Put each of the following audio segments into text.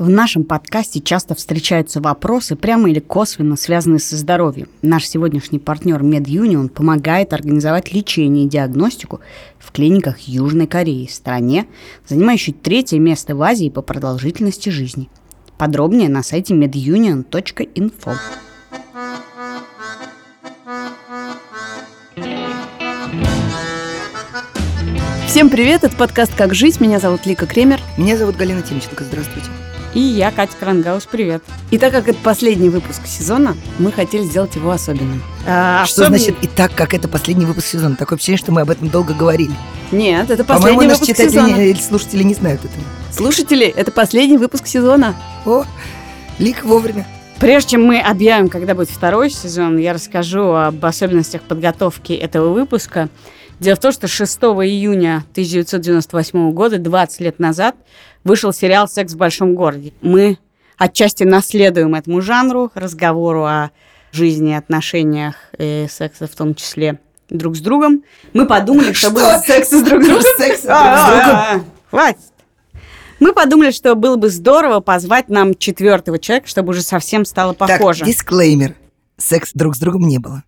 В нашем подкасте часто встречаются вопросы, прямо или косвенно связанные со здоровьем. Наш сегодняшний партнер MedUnion помогает организовать лечение и диагностику в клиниках Южной Кореи, стране, занимающей третье место в Азии по продолжительности жизни. Подробнее на сайте medunion.info. Всем привет, это подкаст «Как жить». Меня зовут Лика Кремер. Меня зовут Галина Тимченко. Здравствуйте. И я, Катя Крангаус, привет. И так как это последний выпуск сезона, мы хотели сделать его особенным. А, что особенно... значит и так, как это последний выпуск сезона? Такое впечатление, что мы об этом долго говорили. Нет, это последний выпуск сезона. По-моему, или слушатели не знают этого. Слушатели, это последний выпуск сезона. О, Лик вовремя. Прежде чем мы объявим, когда будет второй сезон, я расскажу об особенностях подготовки этого выпуска. Дело в том, что 6 июня 1998 года, 20 лет назад, вышел сериал «Секс в большом городе». Мы отчасти наследуем этому жанру, разговору о жизни, отношениях и сексе в том числе друг с другом. Мы подумали, что, было секс с друг другом. Секс с друг другом. Хватит. Мы подумали, что было бы здорово позвать нам четвертого человека, чтобы уже совсем стало похоже. Так, дисклеймер. Секс друг с другом не было.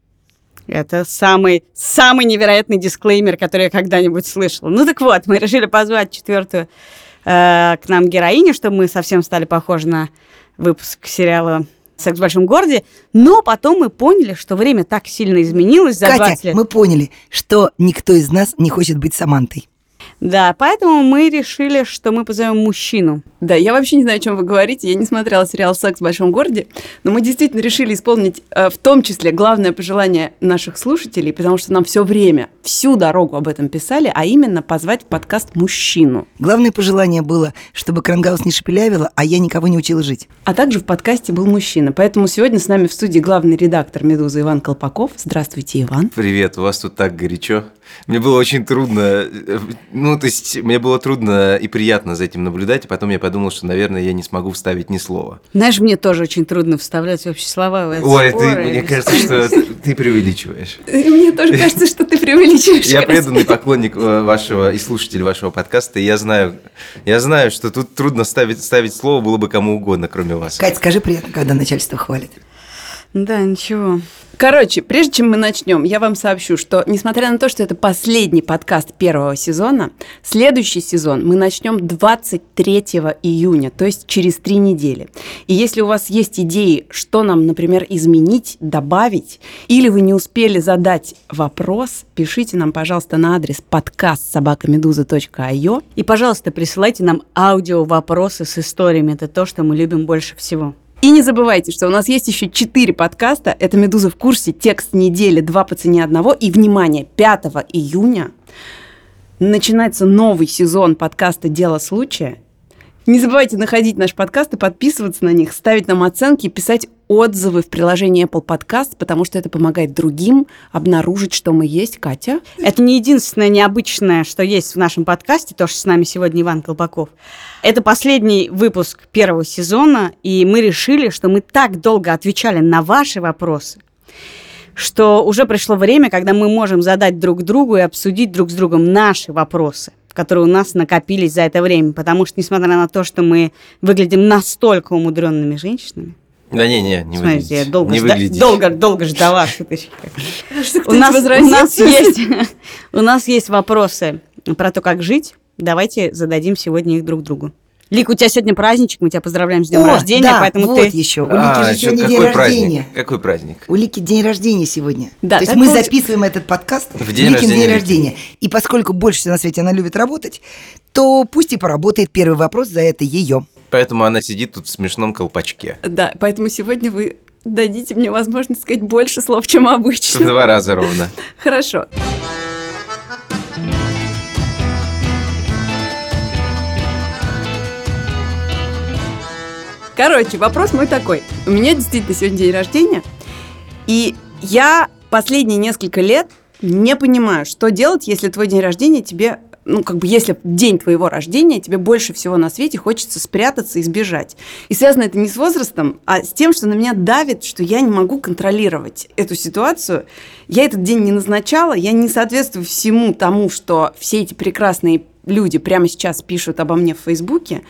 Это самый, самый невероятный дисклеймер, который я когда-нибудь слышала. Ну так вот, мы решили позвать четвертую э, к нам героиню, чтобы мы совсем стали похожи на выпуск сериала «Секс в большом городе», но потом мы поняли, что время так сильно изменилось за Катя, 20 лет. мы поняли, что никто из нас не хочет быть Самантой. Да, поэтому мы решили, что мы позовем мужчину. Да, я вообще не знаю, о чем вы говорите. Я не смотрела сериал «Секс в большом городе», но мы действительно решили исполнить э, в том числе главное пожелание наших слушателей, потому что нам все время, всю дорогу об этом писали, а именно позвать в подкаст мужчину. Главное пожелание было, чтобы Крангаус не шепелявила, а я никого не учила жить. А также в подкасте был мужчина. Поэтому сегодня с нами в студии главный редактор «Медузы» Иван Колпаков. Здравствуйте, Иван. Привет, у вас тут так горячо. Мне было очень трудно, э, ну, то есть, мне было трудно и приятно за этим наблюдать, и потом я подумал, что, наверное, я не смогу вставить ни слова. Знаешь, мне тоже очень трудно вставлять общие слова. В Ой, ты, мне кажется, что ты преувеличиваешь. Мне тоже кажется, что ты преувеличиваешь. Я преданный поклонник э, вашего и слушатель вашего подкаста, и я знаю, я знаю, что тут трудно ставить, ставить слово было бы кому угодно, кроме вас. Кать, скажи приятно, когда начальство хвалит. Да, ничего. Короче, прежде чем мы начнем, я вам сообщу, что несмотря на то, что это последний подкаст первого сезона, следующий сезон мы начнем 23 июня, то есть через три недели. И если у вас есть идеи, что нам, например, изменить, добавить, или вы не успели задать вопрос, пишите нам, пожалуйста, на адрес подкаст собакамедуза.io. И, пожалуйста, присылайте нам аудио вопросы с историями. Это то, что мы любим больше всего. И не забывайте, что у нас есть еще четыре подкаста. Это «Медуза в курсе», «Текст недели», «Два по цене одного». И, внимание, 5 июня начинается новый сезон подкаста «Дело случая». Не забывайте находить наш подкаст и подписываться на них, ставить нам оценки и писать отзывы в приложении Apple Podcast, потому что это помогает другим обнаружить, что мы есть. Катя? Это не единственное необычное, что есть в нашем подкасте, то, что с нами сегодня Иван Колпаков. Это последний выпуск первого сезона, и мы решили, что мы так долго отвечали на ваши вопросы, что уже пришло время, когда мы можем задать друг другу и обсудить друг с другом наши вопросы которые у нас накопились за это время. Потому что, несмотря на то, что мы выглядим настолько умудренными женщинами, да не, не, не Смотрите, я долго, не жда- долго, долго ждала шуточки. У нас, у, нас есть, у нас есть вопросы про то, как жить. Давайте зададим сегодня их друг другу. Лик, у тебя сегодня праздничек, мы тебя поздравляем с днем О, рождения, да, поэтому вот ты... еще. У Лики а, же сегодня какой день праздник? рождения. Какой праздник? У Лики день рождения сегодня. Да, То есть мы записываем этот подкаст в день, Ликин рождения, день рождения. И поскольку больше всего на свете она любит работать, то пусть и поработает первый вопрос за это ее. Поэтому она сидит тут в смешном колпачке. Да, поэтому сегодня вы дадите мне возможность сказать больше слов, чем обычно. В два раза ровно. Хорошо. Короче, вопрос мой такой. У меня действительно сегодня день рождения, и я последние несколько лет не понимаю, что делать, если твой день рождения тебе ну, как бы, если день твоего рождения, тебе больше всего на свете хочется спрятаться и сбежать. И связано это не с возрастом, а с тем, что на меня давит, что я не могу контролировать эту ситуацию. Я этот день не назначала, я не соответствую всему тому, что все эти прекрасные люди прямо сейчас пишут обо мне в Фейсбуке.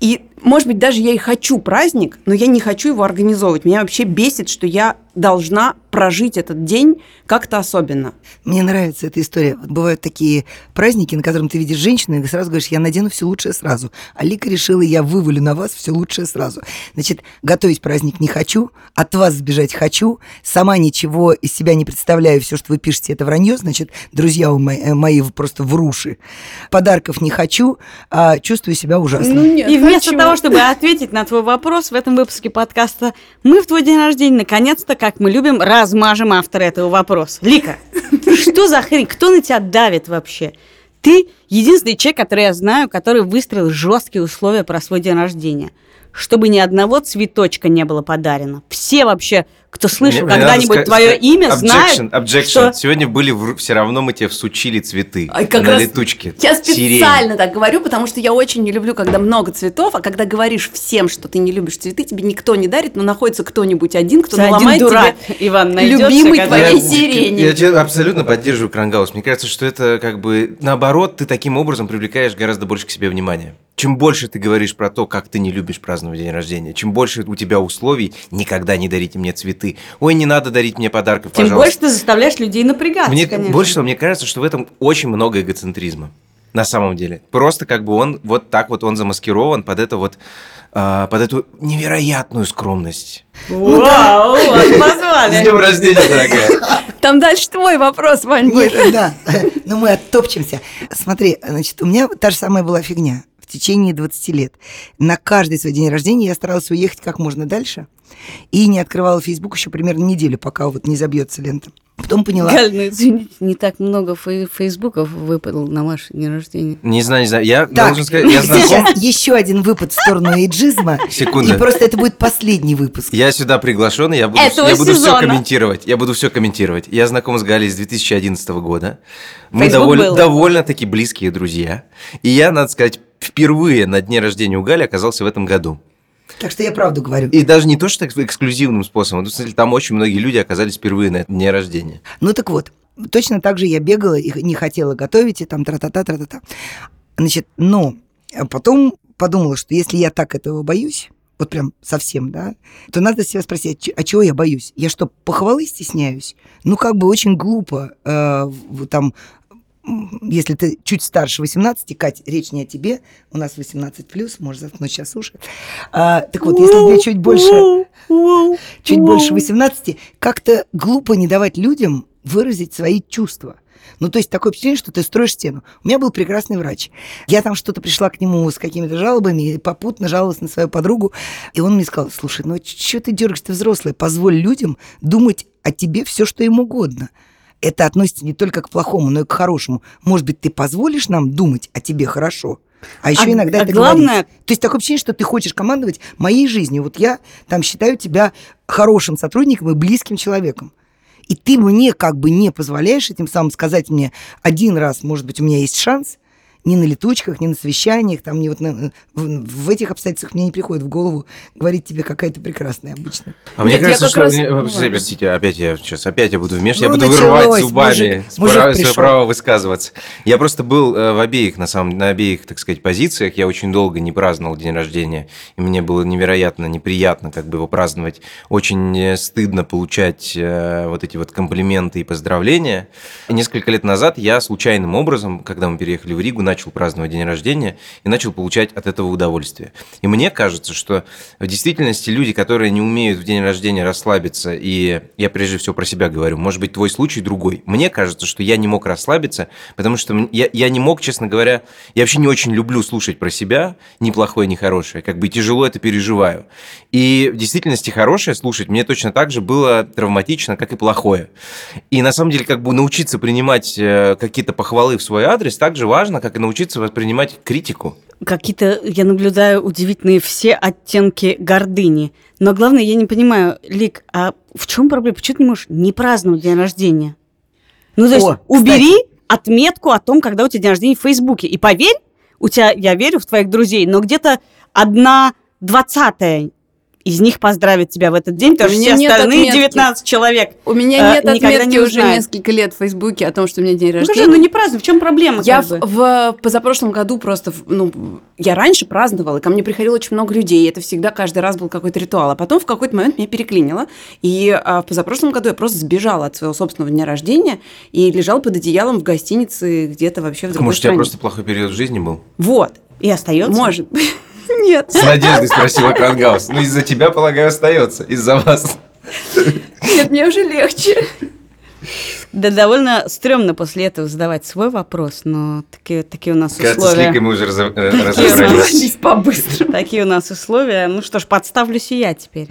И может быть, даже я и хочу праздник, но я не хочу его организовывать. Меня вообще бесит, что я должна прожить этот день как-то особенно. Мне нравится эта история. Бывают такие праздники, на котором ты видишь женщину, и сразу говоришь, я надену все лучшее сразу. А Лика решила, я вывалю на вас все лучшее сразу. Значит, готовить праздник не хочу, от вас сбежать хочу, сама ничего из себя не представляю, все, что вы пишете, это вранье, значит, друзья мои, э, мои просто вруши. Подарков не хочу, а чувствую себя ужасно. Ну, нет, и вместо хочу. того, чтобы ответить на твой вопрос в этом выпуске подкаста, мы в твой день рождения наконец-то как мы любим, размажем автора этого вопроса. Лика, что за хрень? Кто на тебя давит вообще? Ты единственный человек, который я знаю, который выстроил жесткие условия про свой день рождения. Чтобы ни одного цветочка не было подарено. Все вообще кто слышал когда-нибудь твое имя, objection, знает, objection. Что... Сегодня были, в... все равно мы тебе всучили цветы а как на раз... летучке. Я специально Сирень. так говорю, потому что я очень не люблю, когда много цветов, а когда говоришь всем, что ты не любишь цветы, тебе никто не дарит, но находится кто-нибудь один, кто Один наломает дурак, тебе Иван, найдется, любимый твоей я, сирени. Я, я абсолютно поддерживаю Крангаус. Мне кажется, что это как бы наоборот, ты таким образом привлекаешь гораздо больше к себе внимания. Чем больше ты говоришь про то, как ты не любишь праздновать день рождения, чем больше у тебя условий, никогда не дарите мне цветы. Ой, не надо дарить мне подарков, Тем пожалуйста. больше ты заставляешь людей напрягаться, мне, конечно. Больше всего, мне кажется, что в этом очень много эгоцентризма. На самом деле. Просто как бы он вот так вот он замаскирован под это вот а, под эту невероятную скромность. Вау, вас позвали. С днем рождения, дорогая. Там дальше твой вопрос, Вань, будет. Да, но мы оттопчемся. Смотри, значит, у меня та же самая была фигня течение 20 лет. На каждый свой день рождения я старалась уехать как можно дальше и не открывала Facebook еще примерно неделю, пока вот не забьется лента. Потом поняла. Галь, ну извините, не так много фей- фейсбуков выпало на ваш день рождения. Не знаю, не знаю. Я так, должен сказать, я знаком... Сейчас еще один выпад в сторону эйджизма. Секунду. И просто это будет последний выпуск. Я сюда приглашен, я буду, я буду все комментировать. Я буду все комментировать. Я знаком с Галей с 2011 года. Мы довольно, довольно-таки близкие друзья. И я, надо сказать, впервые на дне рождения у Гали оказался в этом году. Так что я правду говорю. И даже не то, что эксклюзивным способом. Там очень многие люди оказались впервые на дне рождения. Ну так вот, точно так же я бегала и не хотела готовить, и там тра-та-та, тра-та-та. Значит, но потом подумала, что если я так этого боюсь, вот прям совсем, да, то надо себя спросить, а чего я боюсь? Я что, похвалы стесняюсь? Ну, как бы очень глупо э, там если ты чуть старше 18, Кать, речь не о тебе, у нас 18 плюс, можешь заткнуть сейчас уши. А, так вот, если тебе чуть больше, чуть больше 18, как-то глупо не давать людям выразить свои чувства. Ну, то есть такое впечатление, что ты строишь стену. У меня был прекрасный врач. Я там что-то пришла к нему с какими-то жалобами, и попутно жаловалась на свою подругу. И он мне сказал, слушай, ну что ты дергаешь, ты взрослая, позволь людям думать о тебе все, что им угодно это относится не только к плохому, но и к хорошему. Может быть, ты позволишь нам думать о тебе хорошо? А еще а, иногда а это главное... говорить. То есть такое ощущение, что ты хочешь командовать моей жизнью. Вот я там считаю тебя хорошим сотрудником и близким человеком. И ты мне как бы не позволяешь этим самым сказать мне один раз, может быть, у меня есть шанс – ни на летучках, ни на совещаниях, там, ни вот на, в, в этих обстоятельствах мне не приходит в голову говорить тебе, какая то прекрасная обычно. А мне кажется, что... Раз... Мне, простите, опять я сейчас, опять я буду вмешиваться, ну, я буду началось, вырывать зубами мужик, свое право высказываться. Я просто был э, в обеих, на самом на обеих, так сказать, позициях. Я очень долго не праздновал день рождения, и мне было невероятно неприятно как бы его праздновать. Очень э, стыдно получать э, вот эти вот комплименты и поздравления. И несколько лет назад я случайным образом, когда мы переехали в Ригу, начал праздновать день рождения и начал получать от этого удовольствие. И мне кажется, что в действительности люди, которые не умеют в день рождения расслабиться, и я прежде всего про себя говорю, может быть, твой случай другой. Мне кажется, что я не мог расслабиться, потому что я, я не мог, честно говоря, я вообще не очень люблю слушать про себя, ни плохое, ни хорошее, как бы тяжело это переживаю. И в действительности хорошее слушать мне точно так же было травматично, как и плохое. И на самом деле, как бы научиться принимать э, какие-то похвалы в свой адрес так же важно, как и научиться воспринимать критику. Какие-то, я наблюдаю, удивительные все оттенки гордыни. Но главное, я не понимаю, Лик, а в чем проблема? Почему ты не можешь не праздновать день рождения? Ну, то есть, О, убери кстати. отметку о том, когда у тебя день рождения в Фейсбуке. И поверь, у тебя, я верю в твоих друзей, но где-то одна двадцатая из них поздравит тебя в этот день, потому что все остальные отметки. 19 человек У меня нет э, отметки не уже несколько лет в Фейсбуке о том, что у меня день рождения. Ну, ну не празднуй, в чем проблема? Я в, в позапрошлом году просто, ну, я раньше праздновала, и ко мне приходило очень много людей, и это всегда каждый раз был какой-то ритуал. А потом в какой-то момент меня переклинило, и а, в позапрошлом году я просто сбежала от своего собственного дня рождения и лежала под одеялом в гостинице где-то вообще в другой Может, стране. у тебя просто плохой период в жизни был? Вот. И остается? Может быть. Нет. С надеждой спросила Крангаус. Ну, из-за тебя, полагаю, остается. Из-за вас. Нет, мне уже легче. Да довольно стрёмно после этого задавать свой вопрос, но такие, такие у нас Кажется, условия. с Ликой мы уже разобрались. по-быстрому. Такие у нас условия. Ну что ж, подставлюсь и я теперь.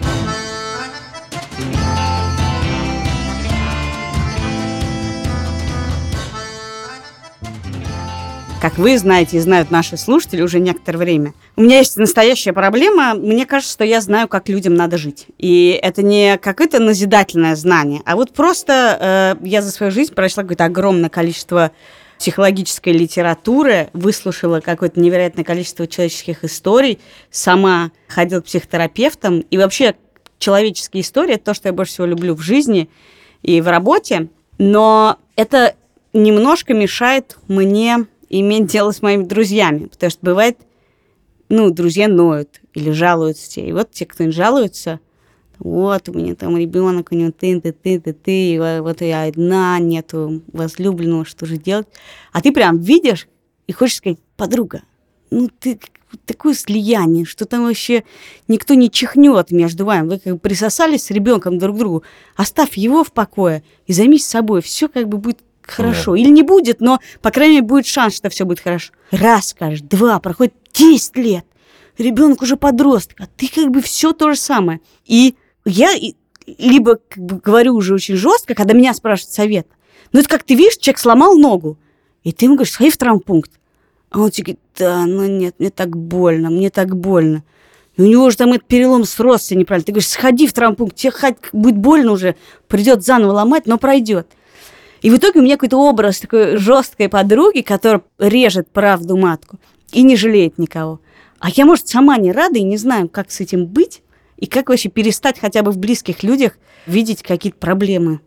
Как вы знаете и знают наши слушатели уже некоторое время. У меня есть настоящая проблема. Мне кажется, что я знаю, как людям надо жить. И это не какое-то назидательное знание, а вот просто э, я за свою жизнь прошла какое-то огромное количество психологической литературы, выслушала какое-то невероятное количество человеческих историй, сама ходила к психотерапевтам. И вообще человеческие истории – это то, что я больше всего люблю в жизни и в работе. Но это немножко мешает мне иметь дело с моими друзьями, потому что бывает, ну, друзья ноют или жалуются тебе. И вот те, кто жалуются, вот у меня там ребенок, у него ты, ты, ты, ты, ты, вот я одна, нету возлюбленного, что же делать? А ты прям видишь и хочешь сказать, подруга, ну ты такое слияние, что там вообще никто не чихнет между вами. Вы как бы присосались с ребенком друг к другу. Оставь его в покое и займись собой. Все как бы будет хорошо. Или не будет, но, по крайней мере, будет шанс, что все будет хорошо. Раз, скажешь, два, проходит 10 лет. Ребенок уже подросток, а ты как бы все то же самое. И я либо как бы, говорю уже очень жестко, когда меня спрашивают совет. Ну, это как ты видишь, человек сломал ногу, и ты ему говоришь, сходи в травмпункт. А он тебе говорит, да, ну нет, мне так больно, мне так больно. И у него уже там этот перелом сросся неправильно. Ты говоришь, сходи в травмпункт, тебе хоть будет больно уже, придет заново ломать, но пройдет. И в итоге у меня какой-то образ такой жесткой подруги, которая режет правду матку и не жалеет никого. А я, может, сама не рада и не знаю, как с этим быть, и как вообще перестать хотя бы в близких людях видеть какие-то проблемы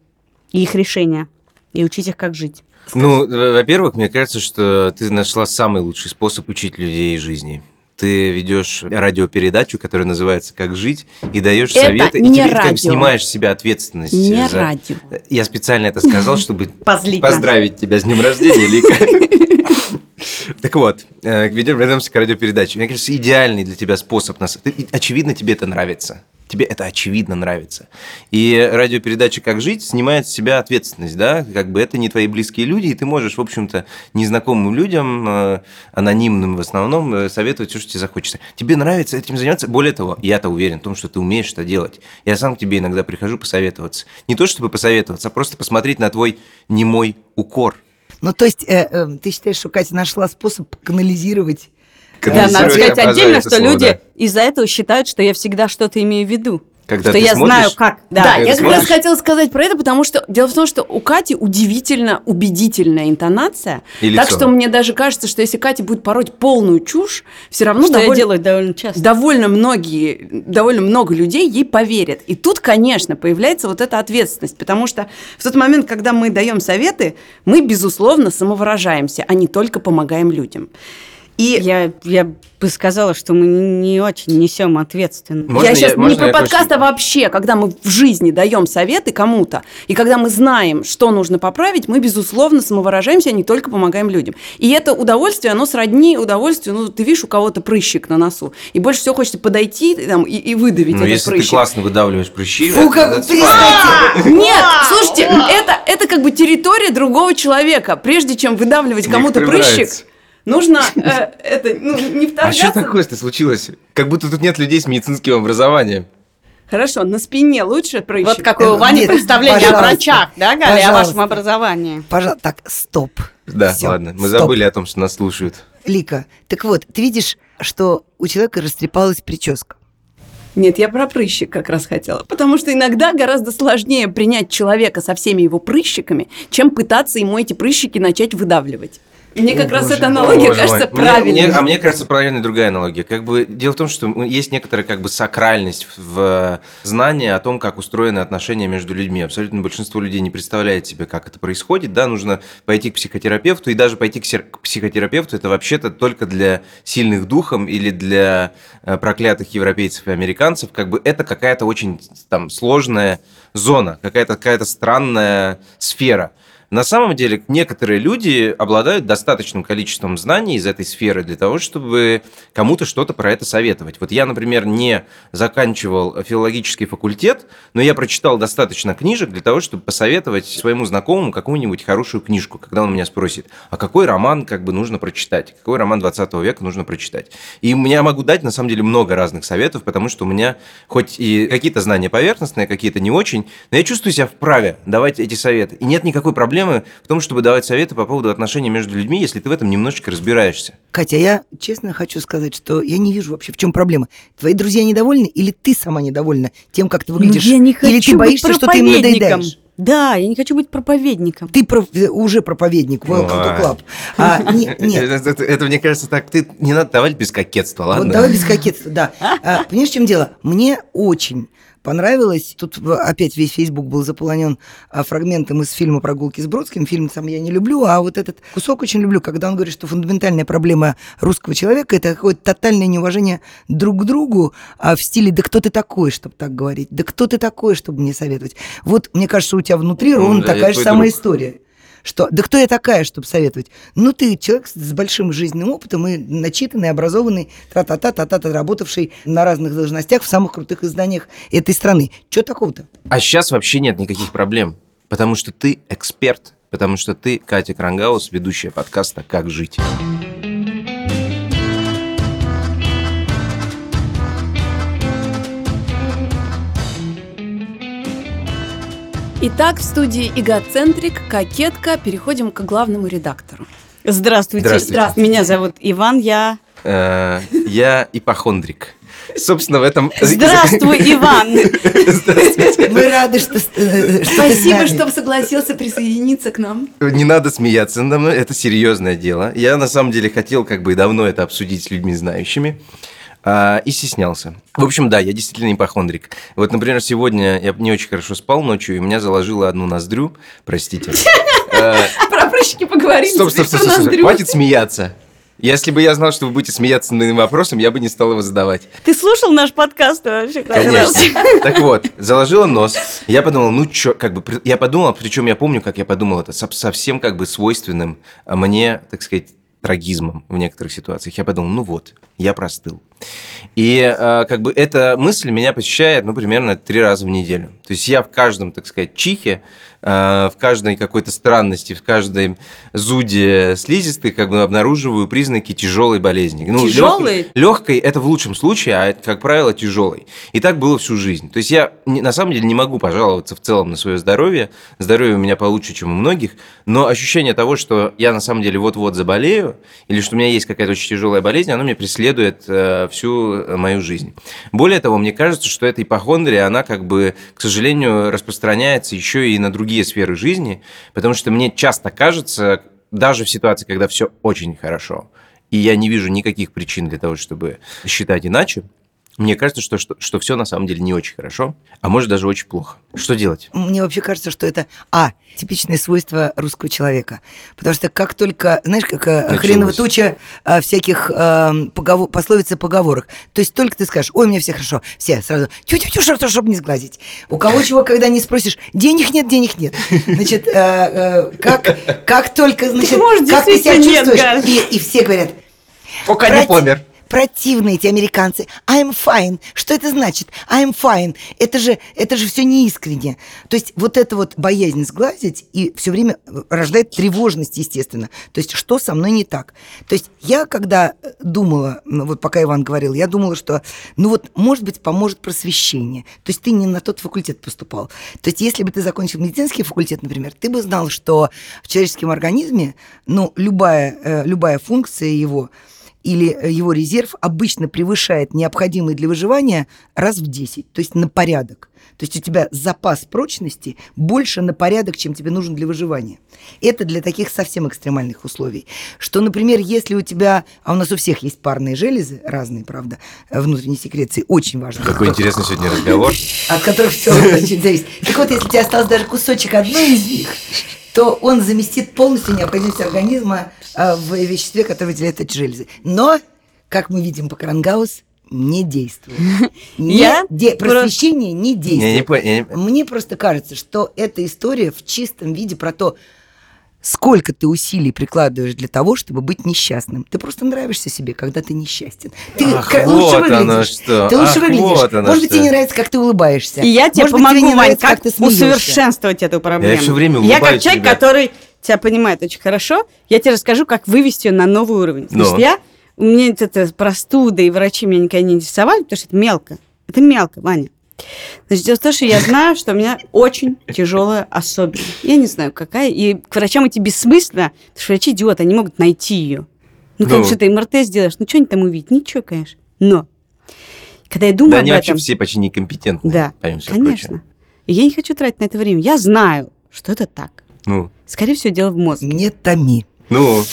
и их решения, и учить их, как жить. Ну, во-первых, мне кажется, что ты нашла самый лучший способ учить людей жизни ты ведешь радиопередачу, которая называется «Как жить», и даешь это советы, не и тебе радио. снимаешь с себя ответственность. Не за... радио. Я специально это сказал, чтобы поздравить тебя с днем рождения, Лика. Так вот, э, вернемся к радиопередаче. Мне кажется, идеальный для тебя способ. Очевидно, тебе это нравится тебе это очевидно нравится. И радиопередача «Как жить» снимает с себя ответственность, да, как бы это не твои близкие люди, и ты можешь, в общем-то, незнакомым людям, э, анонимным в основном, э, советовать все, что тебе захочется. Тебе нравится этим заниматься? Более того, я-то уверен в том, что ты умеешь это делать. Я сам к тебе иногда прихожу посоветоваться. Не то, чтобы посоветоваться, а просто посмотреть на твой немой укор. Ну, то есть э, э, ты считаешь, что Катя нашла способ канализировать да, надо сказать отдельно, что слово, люди да. из-за этого считают, что я всегда что-то имею в виду. Когда что я смотришь, знаю, как. Да, да я как раз хотела сказать про это, потому что дело в том, что у Кати удивительно убедительная интонация. И так что мне даже кажется, что если Катя будет пороть полную чушь, все равно что довольно, я делаю довольно часто. Довольно многие, довольно много людей ей поверят. И тут, конечно, появляется вот эта ответственность, потому что в тот момент, когда мы даем советы, мы безусловно самовыражаемся, а не только помогаем людям. И я, я бы сказала, что мы не очень несем ответственность. Можно я сейчас я, не про подкаст, а вообще, когда мы в жизни даем советы кому-то, и когда мы знаем, что нужно поправить, мы, безусловно, самовыражаемся, а не только помогаем людям. И это удовольствие, оно сродни удовольствию, ну, ты видишь, у кого-то прыщик на носу, и больше всего хочется подойти там, и, и выдавить ну, этот если прыщик. ты классно выдавливаешь прыщи... Фу, как Нет, слушайте, это, это как бы территория другого человека. Прежде чем выдавливать кому-то прыщик, нужно э, это, ну, не вторгаться. А что такое-то случилось? Как будто тут нет людей с медицинским образованием. Хорошо, на спине лучше прыщик. Вот какое у Вани Нет, представление о врачах, да, Галя, о вашем образовании. Пожалуйста, так, стоп. Да, Всё, ладно, мы стоп. забыли о том, что нас слушают. Лика, так вот, ты видишь, что у человека растрепалась прическа. Нет, я про прыщик как раз хотела. Потому что иногда гораздо сложнее принять человека со всеми его прыщиками, чем пытаться ему эти прыщики начать выдавливать. Мне как раз эта аналогия кажется правильной. А мне кажется правильной другая аналогия. Как бы дело в том, что есть некоторая как бы сакральность в знании о том, как устроены отношения между людьми. Абсолютно большинство людей не представляет себе, как это происходит. Да, нужно пойти к психотерапевту, и даже пойти к психотерапевту это вообще-то только для сильных духом или для э, проклятых европейцев и американцев. Как бы это какая-то очень там сложная зона, какая-то какая-то странная сфера. На самом деле, некоторые люди обладают достаточным количеством знаний из этой сферы для того, чтобы кому-то что-то про это советовать. Вот я, например, не заканчивал филологический факультет, но я прочитал достаточно книжек для того, чтобы посоветовать своему знакомому какую-нибудь хорошую книжку, когда он меня спросит, а какой роман как бы нужно прочитать, какой роман 20 века нужно прочитать. И я могу дать, на самом деле, много разных советов, потому что у меня хоть и какие-то знания поверхностные, какие-то не очень, но я чувствую себя вправе давать эти советы. И нет никакой проблемы проблемы в том, чтобы давать советы по поводу отношений между людьми, если ты в этом немножечко разбираешься. Катя, я честно хочу сказать, что я не вижу вообще, в чем проблема. Твои друзья недовольны или ты сама недовольна тем, как ты выглядишь? Ну, я не хочу или ты боишься, быть что ты им надоедаешь? Да, я не хочу быть проповедником. Ты про, уже проповедник, welcome to club. А, не, нет. Это, это, это, мне кажется, так, ты не надо давать без кокетства, ладно? Вот давай без кокетства, да. А, понимаешь, в чем дело? Мне очень понравилось. Тут опять весь Facebook был заполонен а, фрагментом из фильма «Прогулки с Бродским». Фильм сам я не люблю, а вот этот кусок очень люблю, когда он говорит, что фундаментальная проблема русского человека – это какое-то тотальное неуважение друг к другу а в стиле «да кто ты такой, чтобы так говорить? Да кто ты такой, чтобы мне советовать?» Вот, мне кажется, у тебя внутри ровно ну, такая же самая друг. история что да кто я такая, чтобы советовать? Ну, ты человек с большим жизненным опытом и начитанный, образованный, тра-та-та, та-та-та, работавший на разных должностях в самых крутых изданиях этой страны. Что такого-то? А сейчас вообще нет никаких проблем, потому что ты эксперт, потому что ты, Катя Крангаус, ведущая подкаста «Как жить». Итак, в студии «Игоцентрик», «Кокетка». Переходим к главному редактору. Здравствуйте. Здравствуйте. Здравствуйте. Меня зовут Иван, я... Э, я ипохондрик. Собственно, в этом... Здравствуй, Иван! Здравствуйте. Мы рады, что, э, что Спасибо, что согласился присоединиться к нам. Не надо смеяться надо мной, это серьезное дело. Я на самом деле хотел как бы давно это обсудить с людьми знающими а, и стеснялся. В общем, да, я действительно ипохондрик. Вот, например, сегодня я не очень хорошо спал ночью, и меня заложило одну ноздрю, простите. Про прыщики поговорим. Стоп, стоп, стоп, стоп, хватит смеяться. Если бы я знал, что вы будете смеяться над моим вопросом, я бы не стал его задавать. Ты слушал наш подкаст вообще? Конечно. Так вот, заложила нос. Я подумал, ну чё, как бы, я подумал, причем я помню, как я подумал, это совсем как бы свойственным мне, так сказать, трагизмом в некоторых ситуациях. Я подумал, ну вот, я простыл. И э, как бы эта мысль меня посещает, ну, примерно три раза в неделю. То есть я в каждом, так сказать, чихе Э, в каждой какой-то странности, в каждой зуде слизистой как бы обнаруживаю признаки тяжелой болезни. Ну, тяжелой? Легкой это в лучшем случае, а как правило, тяжелой. И так было всю жизнь. То есть я на самом деле не могу пожаловаться в целом на свое здоровье. Здоровье у меня получше, чем у многих. Но ощущение того, что я на самом деле вот-вот заболею, или что у меня есть какая-то очень тяжелая болезнь, оно меня преследует э, всю мою жизнь. Более того, мне кажется, что эта ипохондрия, она как бы, к сожалению, распространяется еще и на другие сферы жизни, потому что мне часто кажется, даже в ситуации, когда все очень хорошо, и я не вижу никаких причин для того, чтобы считать иначе, мне кажется, что, что, что все на самом деле не очень хорошо, а может даже очень плохо. Что делать? Мне вообще кажется, что это, а, типичное свойство русского человека. Потому что как только, знаешь, как э, Началось. хреново туча а, всяких а, поговор, пословиц и поговорок. То есть только ты скажешь, ой, мне все хорошо, все сразу, тю-тю-тю, чтобы, чтобы не сглазить. У кого чего, когда не спросишь, денег нет, денег нет. Значит, а, а, как, как только, значит, Может, как ты себя чувствуешь, и, и все говорят, Пока не помер противные эти американцы. I'm fine. Что это значит? I'm fine. Это же, это же все неискренне. То есть вот эта вот боязнь сглазить и все время рождает тревожность, естественно. То есть что со мной не так? То есть я когда думала, ну, вот пока Иван говорил, я думала, что, ну вот, может быть, поможет просвещение. То есть ты не на тот факультет поступал. То есть если бы ты закончил медицинский факультет, например, ты бы знал, что в человеческом организме, ну, любая, э, любая функция его – или э, его резерв обычно превышает необходимый для выживания раз в 10, то есть на порядок. То есть у тебя запас прочности больше на порядок, чем тебе нужен для выживания. Это для таких совсем экстремальных условий. Что, например, если у тебя, а у нас у всех есть парные железы, разные, правда, внутренней секреции, очень важно. Какой интересный сегодня разговор. От которых все очень зависит. Так вот, если у тебя остался даже кусочек одной из них, то он заместит полностью необходимость организма а, в веществе, которое выделяет эти железы. Но, как мы видим по Крангаус, не действует. Не Я де- просвещение не Я не действует. я не- Мне просто кажется, что эта история в чистом виде про то, сколько ты усилий прикладываешь для того, чтобы быть несчастным. Ты просто нравишься себе, когда ты несчастен. Ты Ах, лучше вот оно выглядишь. что. Ты лучше Ах, выглядишь. вот оно Может быть, что. тебе не нравится, как ты улыбаешься. И я тебе Может быть, помогу, не Вань, нравится, как, ты смеешься. усовершенствовать эту проблему. Я всё время Я как человек, ребят. который тебя понимает очень хорошо, я тебе расскажу, как вывести ее на новый уровень. Ну. Значит, я, у меня это простуда и врачи меня никогда не интересовали, потому что это мелко. Это мелко, Ваня. Значит, дело в том, что я знаю, что у меня очень тяжелая особенность. Я не знаю, какая. И к врачам идти бессмысленно, потому что врачи идиоты, они могут найти ее. Ну, Ну. конечно, ты МРТ сделаешь, ну, что они там увидят? Ничего, конечно. Но, когда я думаю Да об они вообще все почти некомпетентны. Да, конечно. И я не хочу тратить на это время. Я знаю, что это так. Ну, Скорее всего, дело в мозге. Не томи. ну,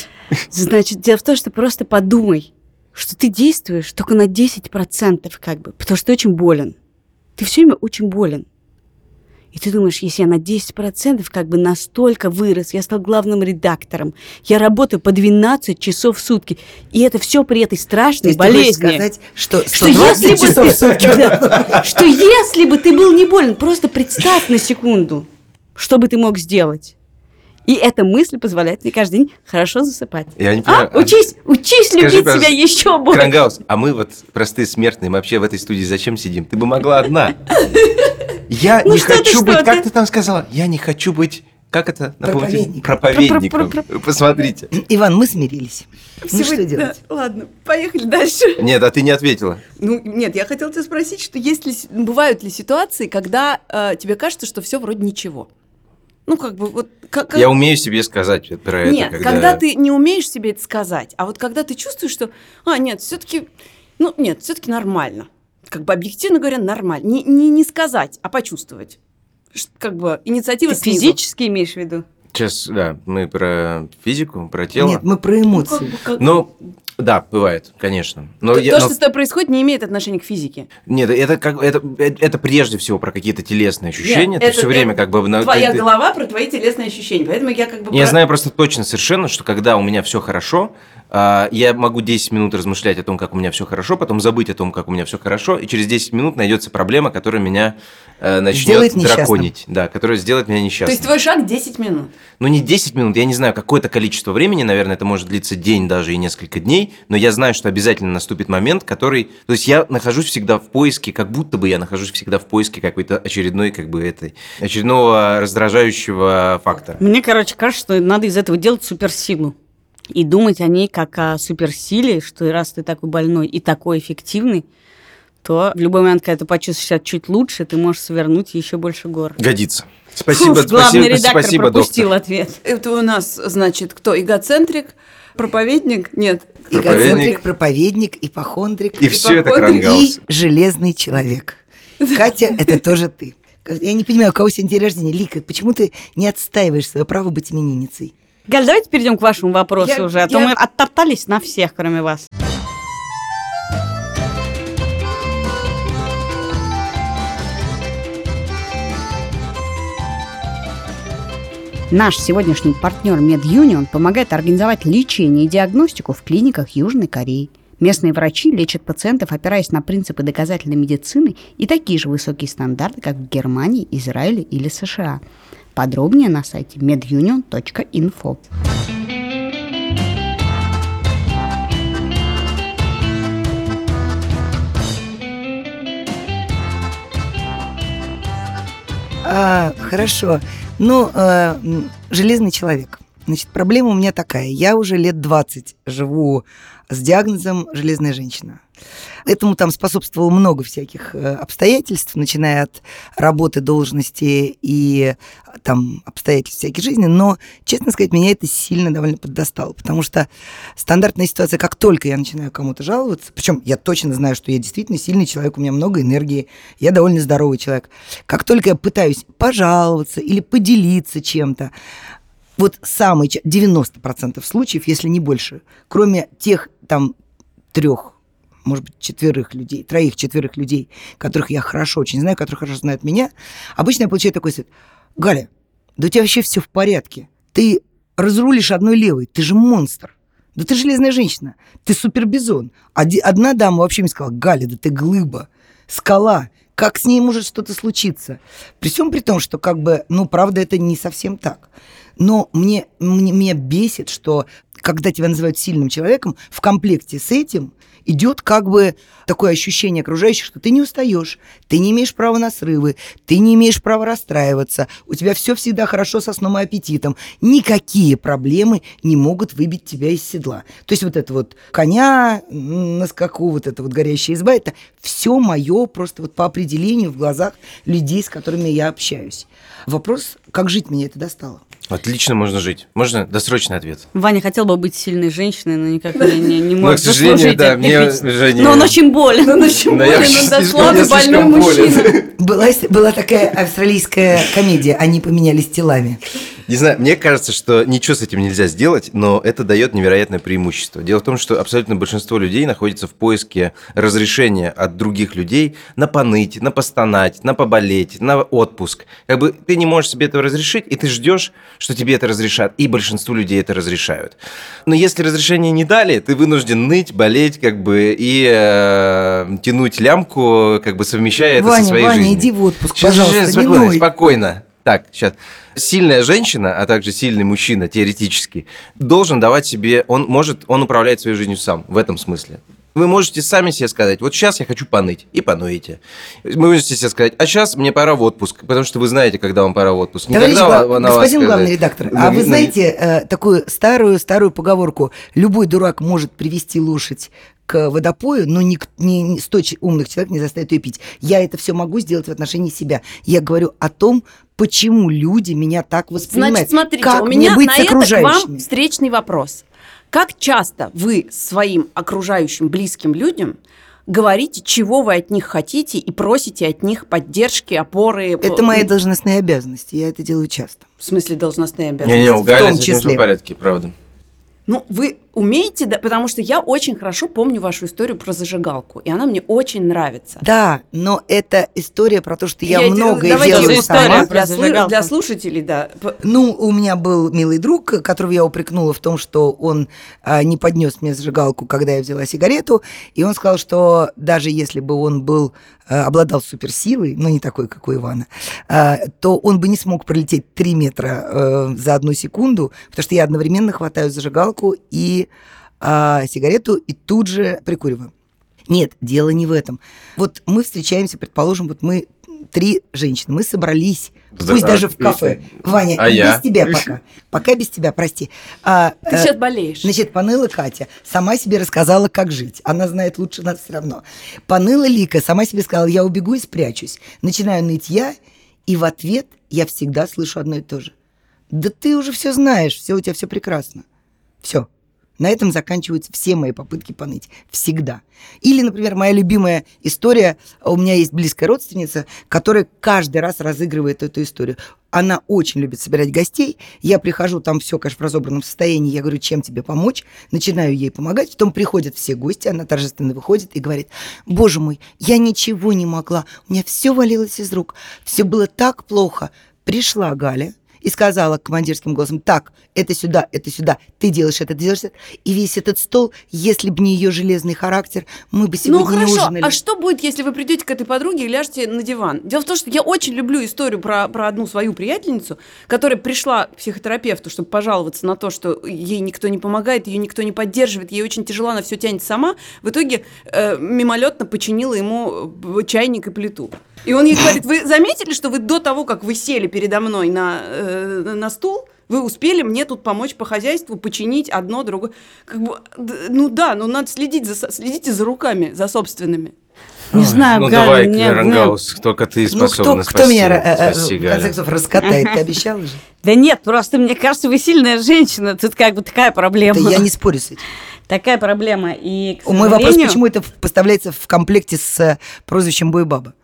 Значит, дело в том, что просто подумай, что ты действуешь только на 10%, как бы, потому что ты очень болен. Ты все время очень болен. И ты думаешь, если я на 10% как бы настолько вырос, я стал главным редактором, я работаю по 12 часов в сутки, и это все при этой То страшной болезни. сказать, что Что 120 если бы часов ты- в сутки Да. Что если бы ты был не болен, просто представь на секунду, что бы ты мог сделать. И эта мысль позволяет мне каждый день хорошо засыпать. я не А, понимаю. учись, учись Скажи, любить себя еще больше. Крангаус, а мы вот простые смертные, мы вообще в этой студии зачем сидим? Ты бы могла одна. Я Ну не что ты, хочу что быть, как ты? ты там сказала? Я не хочу быть, как это? Напомните? Проповедником. Проповедником. Про- про- Посмотрите. Иван, мы смирились. Ну что Сегодня- делать? да, ладно, поехали дальше. Нет, а ты не ответила. Ну, нет, я хотела тебя спросить, что есть ли, бывают ли ситуации, когда э, тебе кажется, что все вроде ничего? Ну, как бы, вот... Как, как- Я умею себе сказать про это. Нет, когда... ты не умеешь себе это сказать, а вот когда ты чувствуешь, что, а, нет, все-таки, ну, нет, все-таки нормально. Как бы объективно говоря, нормально. Не, не, не сказать, а почувствовать. Как бы инициатива Ты снизу. физически имеешь в виду? Сейчас, да, мы про физику, про тело. Нет, мы про Ну, эмоции. как бы, как- Ну, да, бывает, конечно. Но То, я- то, но- что с тобой происходит, не имеет отношения к физике. Нет, это как это, это прежде всего про какие-то телесные ощущения. Нет, ты это- все время это как бы на- Твоя ты- голова про твои телесные ощущения. Поэтому я как бы... Я про- знаю просто точно совершенно, что когда у меня все хорошо, я могу 10 минут размышлять о том, как у меня все хорошо, потом забыть о том, как у меня все хорошо, и через 10 минут найдется проблема, которая меня э, начнет драконить. Да, которая сделает меня То несчастным. есть твой шаг 10 минут. Ну, не 10 минут, я не знаю, какое-то количество времени, наверное, это может длиться день даже и несколько дней, но я знаю, что обязательно наступит момент, который... То есть я нахожусь всегда в поиске, как будто бы я нахожусь всегда в поиске какой-то очередной, как бы, этой... очередного раздражающего фактора. Мне, короче, кажется, что надо из этого делать суперсилу. И думать о ней как о суперсиле, что и раз ты такой больной и такой эффективный, то в любой момент, когда ты почувствуешь себя чуть лучше, ты можешь свернуть еще больше гор. Годится. Спасибо, Фуф, главный спасибо, редактор спасибо, пропустил доктор. ответ. Это у нас, значит, кто? Эгоцентрик? Проповедник? Нет. Эгоцентрик, проповедник, ипохондрик И все это. Крангаус. и железный человек. Катя, это тоже ты. Я не понимаю, у кого сегодня день рождения. Лика, почему ты не отстаиваешь свое право быть именинницей? Галь, давайте перейдем к вашему вопросу Я- уже, а то я- мы оттоптались на всех, кроме вас. Наш сегодняшний партнер MedUnion помогает организовать лечение и диагностику в клиниках Южной Кореи. Местные врачи лечат пациентов, опираясь на принципы доказательной медицины и такие же высокие стандарты, как в Германии, Израиле или США. Подробнее на сайте medunion.info. А, хорошо. Ну, м, железный человек. Значит, проблема у меня такая. Я уже лет 20 живу с диагнозом «железная женщина». Этому там способствовало много всяких э, обстоятельств, начиная от работы, должности и там обстоятельств всякой жизни, но, честно сказать, меня это сильно довольно поддостало, потому что стандартная ситуация, как только я начинаю кому-то жаловаться, причем я точно знаю, что я действительно сильный человек, у меня много энергии, я довольно здоровый человек, как только я пытаюсь пожаловаться или поделиться чем-то, вот самый 90% случаев, если не больше, кроме тех там трех может быть, четверых людей, троих-четверых людей, которых я хорошо очень знаю, которые хорошо знают меня, обычно я получаю такой совет. Галя, да у тебя вообще все в порядке. Ты разрулишь одной левой, ты же монстр. Да ты железная женщина, ты супербизон. Одна дама вообще мне сказала, Галя, да ты глыба, скала, как с ней может что-то случиться? При всем при том, что как бы, ну, правда, это не совсем так. Но мне, мне, меня бесит, что когда тебя называют сильным человеком, в комплекте с этим идет как бы такое ощущение окружающих, что ты не устаешь, ты не имеешь права на срывы, ты не имеешь права расстраиваться, у тебя все всегда хорошо со сном и аппетитом. Никакие проблемы не могут выбить тебя из седла. То есть вот это вот коня на скаку, вот это вот горящая изба, это все мое просто вот по определению в глазах людей, с которыми я общаюсь. Вопрос, как жить мне это достало. Отлично можно жить. Можно досрочный ответ. Ваня хотел бы быть сильной женщиной, но никак не, не, не может но, к сожалению, да, мне Женя... Но он очень болен. Он очень болен, он дословно больной мужчина. Была, была такая австралийская комедия «Они поменялись телами». Не знаю, мне кажется, что ничего с этим нельзя сделать, но это дает невероятное преимущество. Дело в том, что абсолютно большинство людей находится в поиске разрешения от других людей на поныть, на постонать, на поболеть, на отпуск. Как бы ты не можешь себе этого разрешить, и ты ждешь, что тебе это разрешат, и большинству людей это разрешают. Но если разрешение не дали, ты вынужден ныть, болеть, как бы, и э, тянуть лямку, как бы совмещая Ваня, это со своей Ваня, жизнью. иди в отпуск, Сейчас, пожалуйста, сейчас, спокойно, спокойно. Так, сейчас. Сильная женщина, а также сильный мужчина, теоретически, должен давать себе, он может, он управляет своей жизнью сам, в этом смысле. Вы можете сами себе сказать, вот сейчас я хочу поныть, и понуете. Вы можете себе сказать, а сейчас мне пора в отпуск, потому что вы знаете, когда вам пора в отпуск. Товарищ глав... господин главный редактор, а вы знаете э, такую старую-старую поговорку, любой дурак может привести лошадь к водопою, но ни, ни, 100 умных человек не заставит ее пить. Я это все могу сделать в отношении себя. Я говорю о том, почему люди меня так воспринимают. Значит, смотрите, как у меня быть на это к вам встречный вопрос. Как часто вы своим окружающим близким людям говорите, чего вы от них хотите и просите от них поддержки, опоры? Это мои должностные обязанности, я это делаю часто. В смысле должностные обязанности? Не-не, у Гали том этим всё числе. в порядке, правда. Ну, вы умеете, да, потому что я очень хорошо помню вашу историю про зажигалку, и она мне очень нравится. Да, но это история про то, что я, Я- многое давайте делаю за сама. Для, про зажигалку. для слушателей, да. Ну, у меня был милый друг, которого я упрекнула в том, что он а, не поднес мне зажигалку, когда я взяла сигарету, и он сказал, что даже если бы он был а, обладал суперсилой, но не такой, как у Ивана, а, то он бы не смог пролететь 3 метра э, за одну секунду, потому что я одновременно хватаю зажигалку и а, сигарету и тут же прикуриваю. Нет, дело не в этом. Вот мы встречаемся, предположим, вот мы три женщины, мы собрались, Да, пусть а, даже в кафе. Ваня, а без я? тебя пока. Пока без тебя, прости. А, Ты э, сейчас болеешь. Значит, Паныла Катя сама себе рассказала, как жить. Она знает лучше нас все равно. Паныла Лика сама себе сказала, я убегу и спрячусь. Начинаю ныть я, и в ответ я всегда слышу одно и то же. Да ты уже все знаешь, все у тебя все прекрасно. Все. На этом заканчиваются все мои попытки поныть. Всегда. Или, например, моя любимая история. У меня есть близкая родственница, которая каждый раз разыгрывает эту историю. Она очень любит собирать гостей. Я прихожу, там все, конечно, в разобранном состоянии. Я говорю, чем тебе помочь? Начинаю ей помогать. Потом приходят все гости, она торжественно выходит и говорит, боже мой, я ничего не могла. У меня все валилось из рук. Все было так плохо. Пришла Галя, и сказала командирским голосом, так, это сюда, это сюда, ты делаешь это, ты делаешь это. И весь этот стол, если бы не ее железный характер, мы бы сегодня Ну не хорошо, ужинали. а что будет, если вы придете к этой подруге и ляжете на диван? Дело в том, что я очень люблю историю про, про одну свою приятельницу, которая пришла к психотерапевту, чтобы пожаловаться на то, что ей никто не помогает, ее никто не поддерживает, ей очень тяжело, она все тянет сама. В итоге э, мимолетно починила ему э, чайник и плиту. И он ей говорит, вы заметили, что вы до того, как вы сели передо мной на, э, на стул, Вы успели мне тут помочь по хозяйству, починить одно, другое. Как бы, ну да, но надо следить за, следите за руками, за собственными. Не знаю, Ну Галя, давай, мне- Клерангаус, только ты Ну, кто, способна кто меня, спасти. э, э, Спаси, в Галя. конце концов, раскатает? Ты обещала же? Да нет, просто мне кажется, вы сильная женщина. Тут как бы такая проблема. Да я не спорю с этим. Такая проблема. И, к Мой вопрос, сожалению- почему это поставляется в комплекте с э, прозвищем Бойбаба?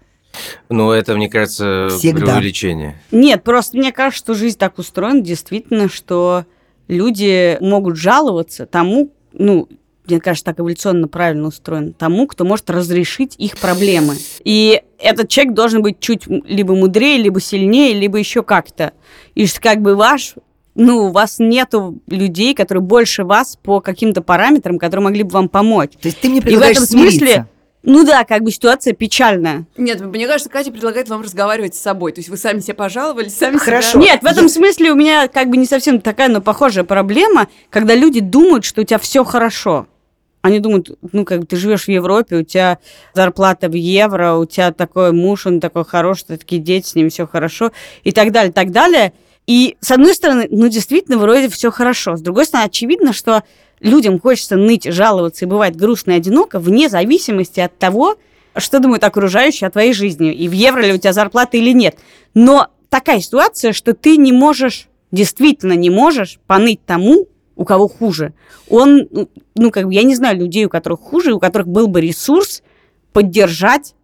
Ну, это, мне кажется, Всегда. преувеличение. Нет, просто мне кажется, что жизнь так устроена, действительно, что люди могут жаловаться тому, ну, мне кажется, так эволюционно правильно устроен, тому, кто может разрешить их проблемы. И этот человек должен быть чуть либо мудрее, либо сильнее, либо еще как-то. И что как бы ваш ну, у вас нету людей, которые больше вас по каким-то параметрам, которые могли бы вам помочь. То есть ты мне И в предлагаешь этом смысле, смириться? Ну да, как бы ситуация печальная. Нет, мне кажется, Катя предлагает вам разговаривать с собой. То есть вы сами себе пожаловались, сами Хорошо. себя... Нет, в этом смысле у меня как бы не совсем такая, но похожая проблема, когда люди думают, что у тебя все хорошо. Они думают, ну, как бы ты живешь в Европе, у тебя зарплата в евро, у тебя такой муж, он такой хороший, такие дети, с ним все хорошо, и так далее, так далее. И, с одной стороны, ну, действительно, вроде все хорошо. С другой стороны, очевидно, что людям хочется ныть, жаловаться и бывать грустно и одиноко, вне зависимости от того, что думают окружающие о твоей жизни, и в евро ли у тебя зарплата или нет. Но такая ситуация, что ты не можешь, действительно не можешь поныть тому, у кого хуже. Он, ну, ну, как бы, я не знаю людей, у которых хуже, у которых был бы ресурс поддержать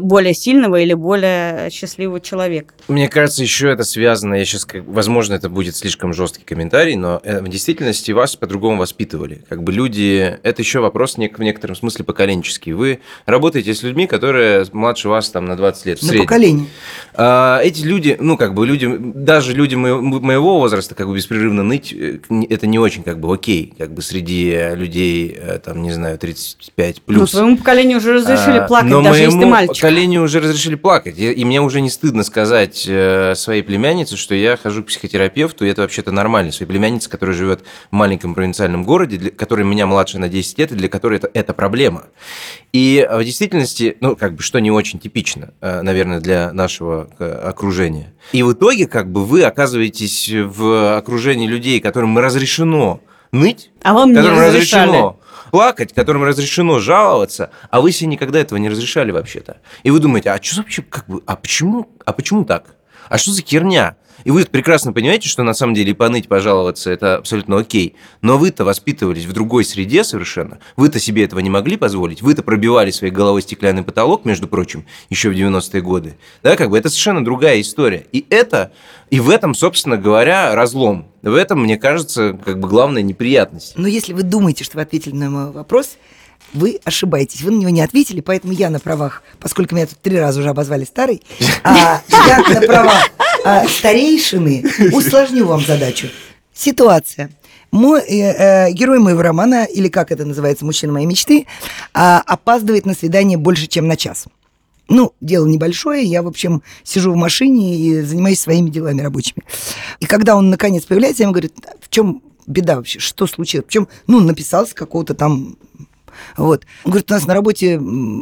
более сильного или более счастливого человека. Мне кажется, еще это связано, я сейчас, возможно, это будет слишком жесткий комментарий, но э, в действительности вас по-другому воспитывали. Как бы люди, это еще вопрос в некотором смысле поколенческий. Вы работаете с людьми, которые младше вас там на 20 лет. в На среднем. поколение. А, эти люди, ну, как бы люди, даже люди моего, возраста, как бы беспрерывно ныть, э, это не очень, как бы, окей, как бы среди э, людей, э, там, не знаю, 35 Ну, плюс. своему поколению уже разрешили А, плакать, даже если ты моему мальчик. Поколению уже разрешили плакать. И, и мне уже не стыдно сказать э, своей племяннице, что я хожу к психотерапевту, и это вообще-то нормально. Своей племяннице, которая живет в маленьком провинциальном городе, для, которой меня младше на 10 лет, и для которой это, это проблема. И э, в действительности, ну, как бы, что не очень типично, э, наверное, для нашего окружения. И в итоге, как бы, вы оказываетесь в окружении людей, которым разрешено ныть, А вам не которым разрешали. разрешено плакать, которым разрешено жаловаться, а вы себе никогда этого не разрешали вообще-то. И вы думаете, а что вообще, как бы, а почему, а почему так? А что за херня? И вы прекрасно понимаете, что на самом деле поныть, пожаловаться, это абсолютно окей. Но вы-то воспитывались в другой среде совершенно. Вы-то себе этого не могли позволить. Вы-то пробивали своей головой стеклянный потолок, между прочим, еще в 90-е годы. Да, как бы это совершенно другая история. И это, и в этом, собственно говоря, разлом. В этом, мне кажется, как бы главная неприятность. Но если вы думаете, что вы ответили на мой вопрос, вы ошибаетесь. Вы на него не ответили, поэтому я на правах, поскольку меня тут три раза уже обозвали старой, а я на правах а, старейшины усложню вам задачу. Ситуация. Мой, э, э, герой моего романа, или как это называется, мужчина моей мечты, а, опаздывает на свидание больше, чем на час. Ну, дело небольшое, я, в общем, сижу в машине и занимаюсь своими делами рабочими. И когда он наконец появляется, я ему говорю, в чем беда вообще, что случилось? Причем, ну, написал с какого-то там вот. Он говорит, у нас на работе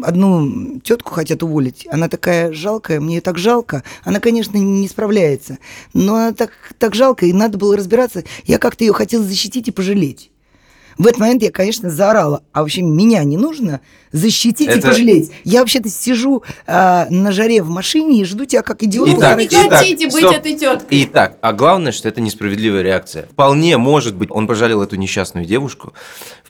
одну тетку хотят уволить. Она такая жалкая, мне ее так жалко. Она, конечно, не справляется. Но она так, так жалко, и надо было разбираться. Я как-то ее хотела защитить и пожалеть. В этот момент я, конечно, заорала. А вообще меня не нужно защитить и Это- пожалеть. Я вообще-то сижу а, на жаре в машине и жду тебя как идиот. Итак, не итак, хотите быть стоп. этой теткой. Итак, а главное, что это несправедливая реакция. Вполне может быть, он пожалел эту несчастную девушку,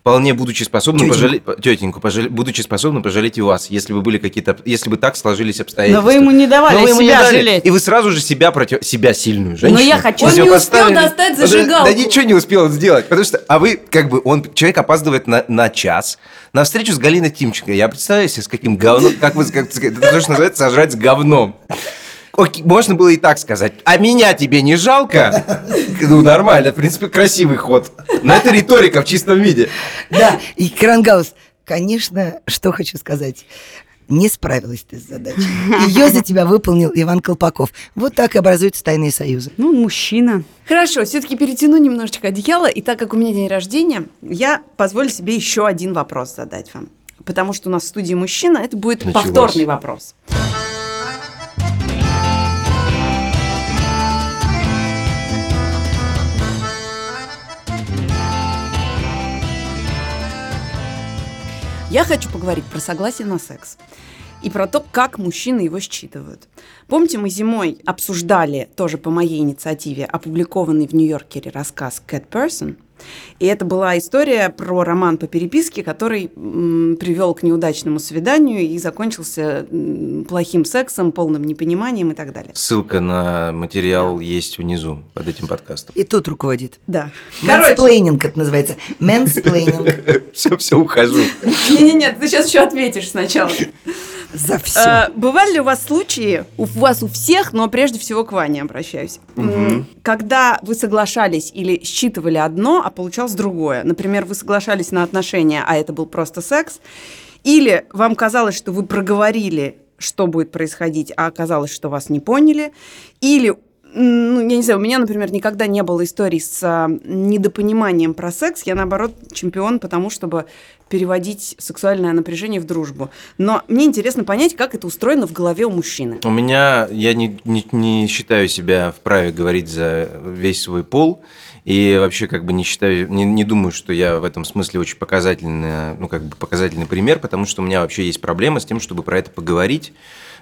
вполне будучи способным Тетеньку. пожалеть тетеньку, пожале- будучи способным пожалеть и вас, если бы были какие-то, если бы так сложились обстоятельства. Но вы ему не давали Но вы ему не себя дали. жалеть. И вы сразу же себя против себя сильную женщину. Но я хочу- Он не успел достать Да- зажигалку. Да, ничего не успел он сделать, потому что, а вы как бы он человек опаздывает на, на час на встречу с Галиной Тимченко. Я представляю себе, с каким говном, как вы, как это то, что называется сожрать с говном. Окей, можно было и так сказать. А меня тебе не жалко? Ну, нормально, в принципе, красивый ход. Но это риторика в чистом виде. Да, и Крангаус, конечно, что хочу сказать. Не справилась ты с задачей. Ее за тебя выполнил Иван Колпаков. Вот так и образуются тайные союзы. Ну, мужчина. Хорошо, все-таки перетяну немножечко одеяло. И так как у меня день рождения, я позволю себе еще один вопрос задать вам. Потому что у нас в студии мужчина, это будет Началось. повторный вопрос. Я хочу поговорить про согласие на секс и про то, как мужчины его считывают. Помните, мы зимой обсуждали, тоже по моей инициативе, опубликованный в Нью-Йоркере рассказ «Cat Person», и это была история про роман по переписке, который м, привел к неудачному свиданию и закончился м, плохим сексом, полным непониманием и так далее. Ссылка на материал да. есть внизу под этим подкастом. И тут руководит. Да. Мэнсплейнинг это называется. Мэнсплейнинг. Все, все, ухожу. Не-не-не, ты сейчас еще ответишь сначала. За все. А, бывали ли у вас случаи, у вас у всех, но прежде всего к Ване обращаюсь, угу. когда вы соглашались или считывали одно, а получалось другое? Например, вы соглашались на отношения, а это был просто секс, или вам казалось, что вы проговорили что будет происходить, а оказалось, что вас не поняли, или ну, я не знаю, у меня, например, никогда не было историй с а, недопониманием про секс. Я, наоборот, чемпион потому, чтобы переводить сексуальное напряжение в дружбу. Но мне интересно понять, как это устроено в голове у мужчины. У меня, я не, не, не считаю себя вправе говорить за весь свой пол. И вообще как бы не считаю, не, не думаю, что я в этом смысле очень показательный, ну как бы показательный пример, потому что у меня вообще есть проблема с тем, чтобы про это поговорить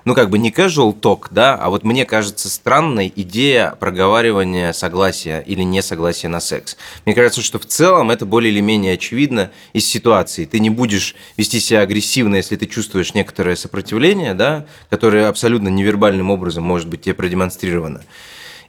ну, как бы не casual talk, да, а вот мне кажется странной идея проговаривания согласия или несогласия на секс. Мне кажется, что в целом это более или менее очевидно из ситуации. Ты не будешь вести себя агрессивно, если ты чувствуешь некоторое сопротивление, да, которое абсолютно невербальным образом может быть тебе продемонстрировано.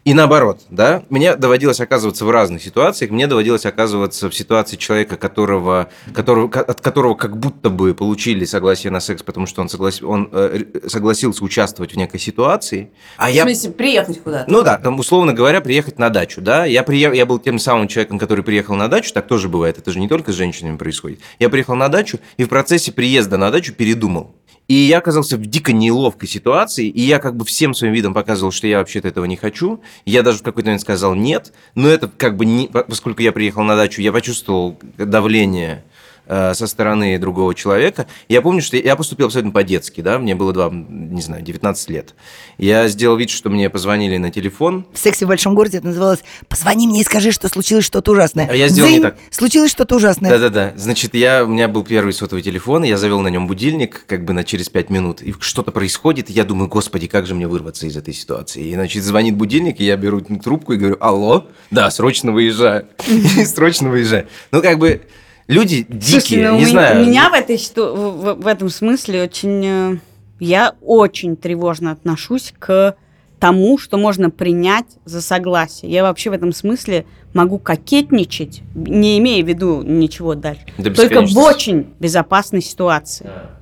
И наоборот, да, мне доводилось оказываться в разных ситуациях. Мне доводилось оказываться в ситуации человека, которого, которого, от которого как будто бы получили согласие на секс, потому что он, соглас, он э, согласился участвовать в некой ситуации. А в я... смысле, приехать куда-то? Ну да, там, условно говоря, приехать на дачу, да. Я, приех... я был тем самым человеком, который приехал на дачу, так тоже бывает, это же не только с женщинами происходит. Я приехал на дачу и в процессе приезда на дачу передумал. И я оказался в дико неловкой ситуации, и я как бы всем своим видом показывал, что я вообще-то этого не хочу. Я даже в какой-то момент сказал нет, но это как бы, не, поскольку я приехал на дачу, я почувствовал давление Э, со стороны другого человека. Я помню, что я поступил абсолютно по-детски, да, мне было, два, не знаю, 19 лет. Я сделал вид, что мне позвонили на телефон. В «Сексе в большом городе» это называлось «Позвони мне и скажи, что случилось что-то ужасное». А я сделал Дзынь, не так. Случилось что-то ужасное. Да-да-да. Значит, я, у меня был первый сотовый телефон, я завел на нем будильник как бы на через 5 минут, и что-то происходит, и я думаю, господи, как же мне вырваться из этой ситуации. И, значит, звонит будильник, и я беру трубку и говорю, алло, да, срочно выезжаю. Срочно выезжаю. Ну, как бы люди дикие, Слушай, ну, не у знаю. У меня в, этой, в, в этом смысле очень... Э, я очень тревожно отношусь к тому, что можно принять за согласие. Я вообще в этом смысле могу кокетничать, не имея в виду ничего дальше. Да Только в очень безопасной ситуации. Да.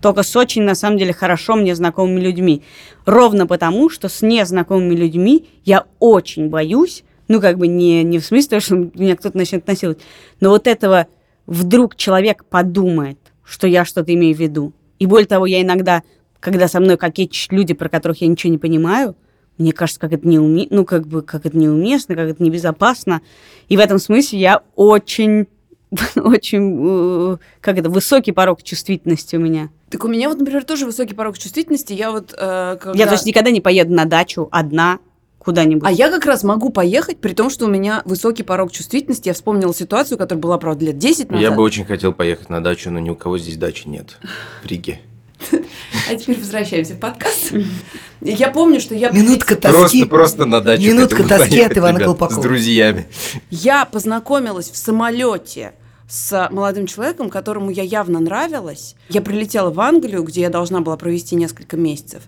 Только с очень, на самом деле, хорошо мне знакомыми людьми. Ровно потому, что с незнакомыми людьми я очень боюсь, ну, как бы не, не в смысле того, что меня кто-то начнет насиловать, но вот этого вдруг человек подумает, что я что-то имею в виду. И более того, я иногда, когда со мной кокетчат люди, про которых я ничего не понимаю, мне кажется, как это неуме... ну, как бы, как это неуместно, как это небезопасно. И в этом смысле я очень, очень, э, как это, высокий порог чувствительности у меня. Так у меня вот, например, тоже высокий порог чувствительности. Я вот э, когда... Я, то есть, никогда не поеду на дачу одна, куда-нибудь. А я как раз могу поехать, при том, что у меня высокий порог чувствительности. Я вспомнила ситуацию, которая была, правда, лет 10 назад. Я бы очень хотел поехать на дачу, но ни у кого здесь дачи нет в Риге. А теперь возвращаемся в подкаст. Я помню, что я... Минутка тоски. Просто, просто на дачу Минутка тоски от Ивана Колпакова. С друзьями. Я познакомилась в самолете с молодым человеком, которому я явно нравилась. Я прилетела в Англию, где я должна была провести несколько месяцев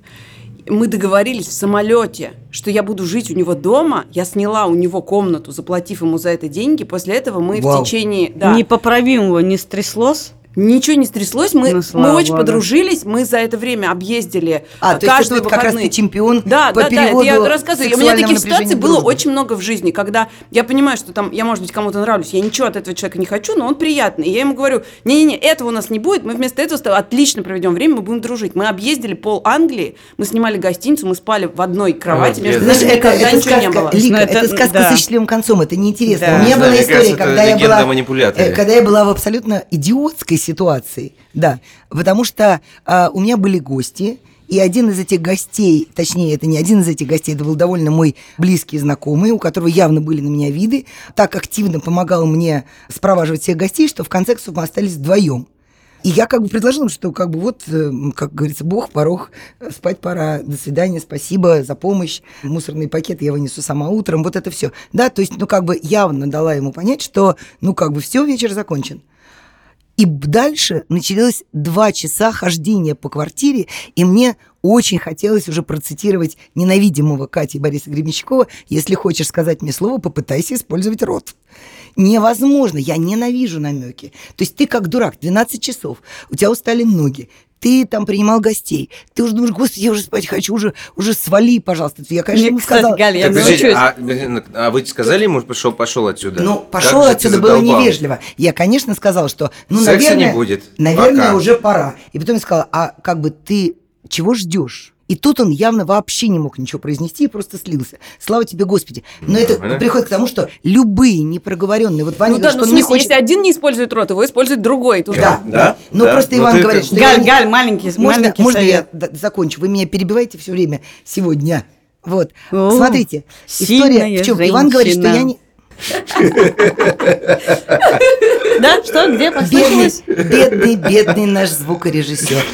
мы договорились в самолете, что я буду жить у него дома. Я сняла у него комнату, заплатив ему за это деньги. После этого мы Вау. в течение... Да. Непоправимого не стряслось? Ничего не стряслось, мы, ну, мы очень Богу. подружились, мы за это время объездили а, то есть это вот как раз ты чемпион да, по да, переводу да, я рассказываю. У меня таких ситуаций было очень много в жизни, когда я понимаю, что там я, может быть, кому-то нравлюсь, я ничего от этого человека не хочу, но он приятный. И я ему говорю, не-не-не, этого у нас не будет, мы вместо этого отлично проведем время, мы будем дружить. Мы объездили пол Англии, мы снимали гостиницу, мы спали в одной кровати, между нами никогда это ничего сказка, не было. Лика, это, это сказка да. с счастливым концом, это неинтересно. Да. У меня была история, когда я была, э, когда я была в абсолютно идиотской ситуации, да, потому что а, у меня были гости, и один из этих гостей, точнее, это не один из этих гостей, это был довольно мой близкий знакомый, у которого явно были на меня виды, так активно помогал мне спроваживать всех гостей, что в конце концов мы остались вдвоем. И я как бы предложила, что как бы вот, э, как говорится, Бог, порог, спать пора, до свидания, спасибо за помощь, мусорный пакет я вынесу сама утром, вот это все. Да, то есть, ну как бы явно дала ему понять, что, ну как бы все, вечер закончен. И дальше началось два часа хождения по квартире, и мне очень хотелось уже процитировать ненавидимого Кати Бориса Гребенщикова «Если хочешь сказать мне слово, попытайся использовать рот». Невозможно, я ненавижу намеки. То есть ты как дурак, 12 часов, у тебя устали ноги, ты там принимал гостей, ты уже думаешь, господи, я уже спать хочу, уже, уже свали, пожалуйста. Я, конечно, ему сказала... Галя, я так, а, а вы сказали ему, пошел, пошел отсюда? Ну, пошел как отсюда было невежливо. Я, конечно, сказала, что, ну, Секса наверное, не будет. наверное, Пока. уже пора. И потом я сказала, а как бы ты чего ждешь? И тут он явно вообще не мог ничего произнести и просто слился. Слава тебе, Господи. Но это да? приходит к тому, что любые непроговоренные... Вот Ваня ну, говорит, да, что он не хочет... Если один не использует рот, его использует другой. Тут да, да, да. Ну, да. просто Иван говорит, что... Галь, Галь, маленький, можно, маленький Можно совет. я закончу? Вы меня перебиваете все время сегодня. Вот. О, Смотрите, история в чем? Иван говорит, что я не... Да, что, где послышалось? Бедный, бедный наш звукорежиссер.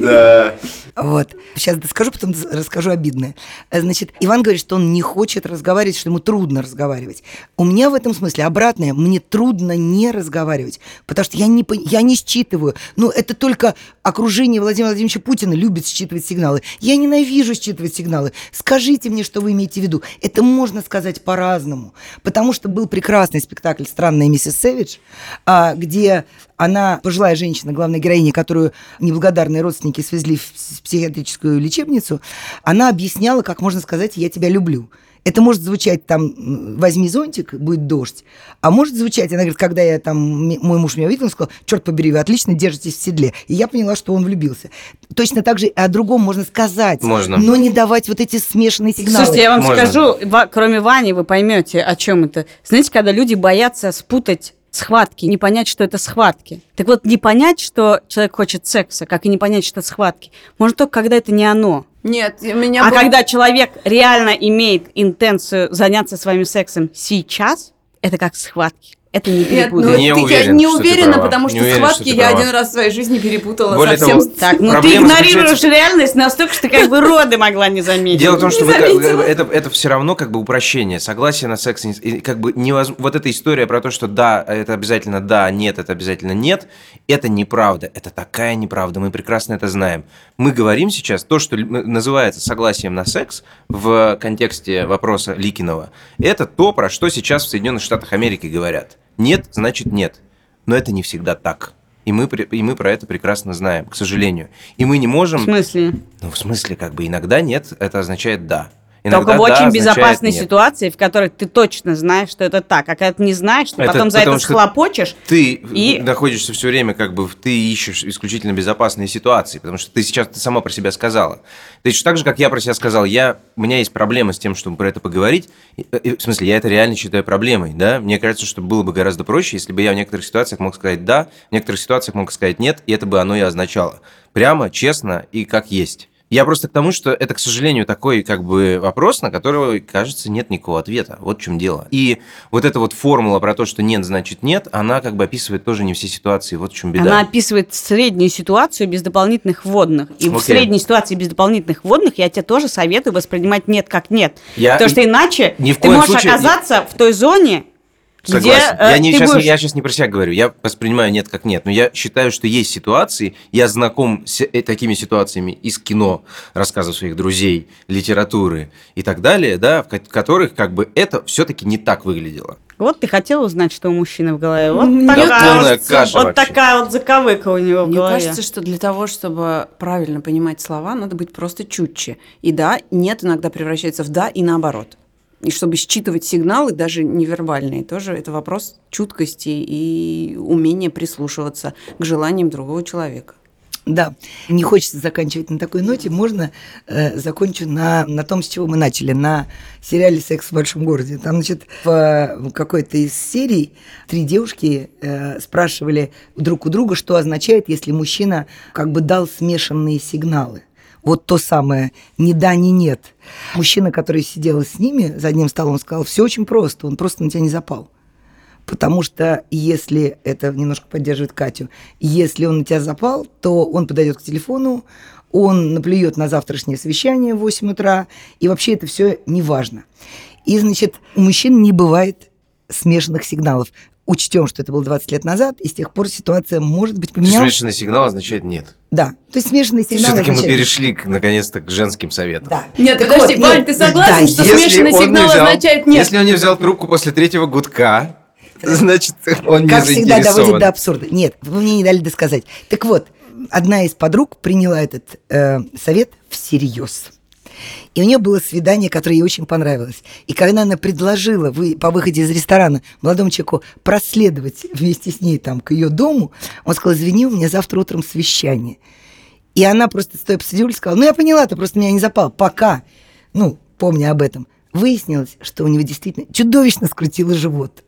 Да. Вот. Сейчас скажу, потом расскажу обидное. Значит, Иван говорит, что он не хочет разговаривать, что ему трудно разговаривать. У меня в этом смысле обратное. Мне трудно не разговаривать, потому что я не, я не считываю. Ну, это только окружение Владимира Владимировича Путина любит считывать сигналы. Я ненавижу считывать сигналы. Скажите мне, что вы имеете в виду. Это можно сказать по-разному. Потому что был прекрасный спектакль «Странная миссис Сэвидж», а, где она, пожилая женщина, главная героиня, которую неблагодарные родственники свезли в психиатрическую лечебницу, она объясняла, как можно сказать «я тебя люблю». Это может звучать там «возьми зонтик, будет дождь», а может звучать, она говорит, когда я там, мой муж меня увидел, он сказал, черт побери, вы отлично держитесь в седле. И я поняла, что он влюбился. Точно так же о другом можно сказать, можно. но не давать вот эти смешанные сигналы. Слушайте, я вам Можно. скажу, кроме Вани, вы поймете, о чем это. Знаете, когда люди боятся спутать схватки, не понять, что это схватки. Так вот, не понять, что человек хочет секса, как и не понять, что это схватки, можно только когда это не оно. Нет, у меня А был- когда человек реально имеет интенцию заняться с вами сексом сейчас, это как схватки. Это не Нет, перепутать. ну, Не ты, я уверен, не что ты уверена, права. потому Не что уверен, схватки что ты я права. один раз в своей жизни перепутала Более совсем. того, Так, ну ты игнорируешь заключается- реальность настолько, что ты как бы роды могла не заметить. Дело в том, что вы, это, это все равно как бы упрощение. Согласие на секс, не- как бы невоз... вот эта история про то, что да, это обязательно да, нет, это обязательно нет, это неправда. Это такая неправда. Мы прекрасно это знаем. Мы говорим сейчас то, что называется согласием на секс в контексте вопроса Ликинова. Это то, про что сейчас в Соединенных Штатах Америки говорят. Нет, значит нет. Но это не всегда так. И мы, и мы про это прекрасно знаем, к сожалению. И мы не В можем... смысле? Ну, в смысле, как бы иногда нет, это означает да. Только Иногда в да очень означает безопасной нет. ситуации, в которой ты точно знаешь, что это так. А когда ты не знаешь, ты Это потом за это схлопочешь. Ты И- находишься все время, как бы ты ищешь исключительно безопасные ситуации, потому что ты сейчас ты сама про себя сказала. Ты еще так же, как я про себя сказал, я, у меня есть проблема с тем, чтобы про это поговорить. И- В смысле, я это реально считаю проблемой, да? Мне кажется, что было бы гораздо проще, если бы я в некоторых ситуациях мог сказать да, в некоторых ситуациях мог сказать нет, и это бы оно и означало. Прямо, честно и как есть. Я просто к тому, что это, к сожалению, такой как бы вопрос, на который, кажется, нет никакого ответа. Вот в чем дело. И вот эта вот формула про то, что нет, значит нет, она как бы описывает тоже не все ситуации. Вот в чем беда. Она описывает среднюю ситуацию без дополнительных вводных. И в Окей. средней ситуации без дополнительных вводных я тебе тоже советую воспринимать нет как нет. Я- Потому что иначе Ни в ты можешь случае- оказаться в той зоне. Где э, я, не, ты сейчас, будешь- я сейчас не про себя говорю, я воспринимаю нет как нет, но я считаю, что есть ситуации, я знаком с э, такими ситуациями из кино, рассказов своих друзей, литературы и так далее, да, в ко- которых как бы это все-таки не так выглядело. Вот ты хотела узнать, что у мужчины в голове. Вот Мне такая, полная вот, каша вот вообще. такая вот заковыка у него в Мне голове. кажется, что для того, чтобы правильно понимать слова, надо быть просто чутче. И да, нет иногда превращается в да и наоборот. И чтобы считывать сигналы, даже невербальные, тоже это вопрос чуткости и умения прислушиваться к желаниям другого человека. Да, не хочется заканчивать на такой ноте. Можно э, закончу на, на том, с чего мы начали, на сериале «Секс в большом городе». Там, значит, в какой-то из серий три девушки э, спрашивали друг у друга, что означает, если мужчина как бы дал смешанные сигналы. Вот то самое «ни да, ни нет». Мужчина, который сидел с ними за одним столом, сказал, все очень просто, он просто на тебя не запал. Потому что если, это немножко поддерживает Катю, если он на тебя запал, то он подойдет к телефону, он наплюет на завтрашнее совещание в 8 утра, и вообще это все не важно. И, значит, у мужчин не бывает смешанных сигналов. Учтем, что это было 20 лет назад, и с тех пор ситуация может быть поменялась. Смешанный сигнал означает нет. Да, то есть смешанный сигнал Все-таки означает... мы перешли, наконец-то, к женским советам. Да. Нет, Так подожди, вот, Вань, нет, ты согласен, да, что смешанный не сигнал взял- означает нет? Если он не взял трубку после третьего гудка, значит, он не как всегда, доводит до абсурда. Нет, вы мне не дали досказать. Так вот, одна из подруг приняла этот э, совет всерьез. И у нее было свидание, которое ей очень понравилось. И когда она предложила вы, по выходе из ресторана молодому человеку проследовать вместе с ней там, к ее дому, он сказал, извини, у меня завтра утром совещание. И она просто стоя посреди сказала, ну я поняла, ты просто меня не запал. Пока, ну, помня об этом, выяснилось, что у него действительно чудовищно скрутило живот.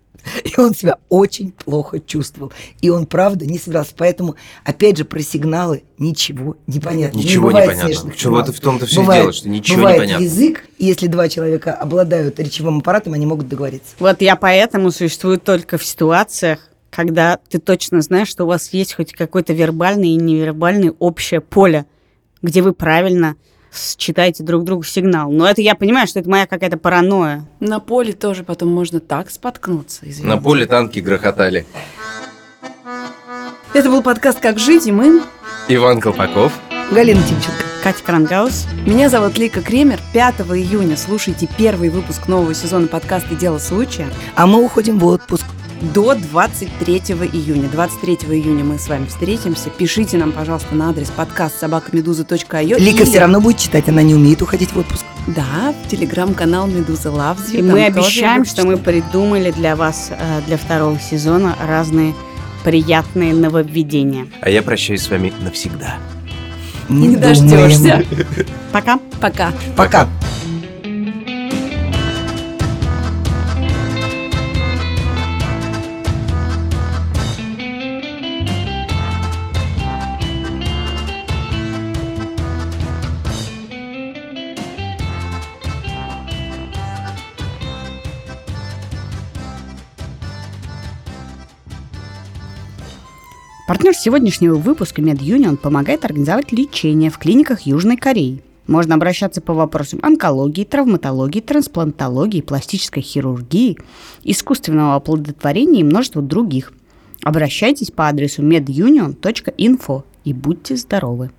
И он себя очень плохо чувствовал. И он, правда, не собирался. Поэтому, опять же, про сигналы ничего не понятно. Ничего не понятно. смешанных Чего сигналов. ты в том-то всё и Бывает- дело, что ничего не бывает понятно. язык, и если два человека обладают речевым аппаратом, они могут договориться. Вот я поэтому существую только в ситуациях, когда ты точно знаешь, что у вас есть хоть какое-то вербальное и невербальное общее поле, где вы правильно считаете друг другу сигнал. Но это я понимаю, что это моя какая-то паранойя. На поле тоже потом можно так споткнуться, извините. На поле танки грохотали. Это был подкаст «Как жить», и мы... Иван Колпаков. Галина Тимченко. Катя Крангаус. Меня зовут Лика Кремер. 5 июня слушайте первый выпуск нового сезона подкаста «Дело случая». А мы уходим в отпуск. До 23 июня. 23 июня мы с вами встретимся. Пишите нам, пожалуйста, на адрес подкаст собакамедуза.io. Лика или- все равно будет читать, она не умеет уходить в отпуск. Да, телеграм-канал Медуза Loves You. И Там мы обещаем, что мы придумали для вас, э, для второго сезона, разные приятные нововведения. А я прощаюсь с вами навсегда. Не думаем. дождешься. Пока. Пока. Пока. Партнер сегодняшнего выпуска MedUnion помогает организовать лечение в клиниках Южной Кореи. Можно обращаться по вопросам онкологии, травматологии, трансплантологии, пластической хирургии, искусственного оплодотворения и множества других. Обращайтесь по адресу medunion.info и будьте здоровы!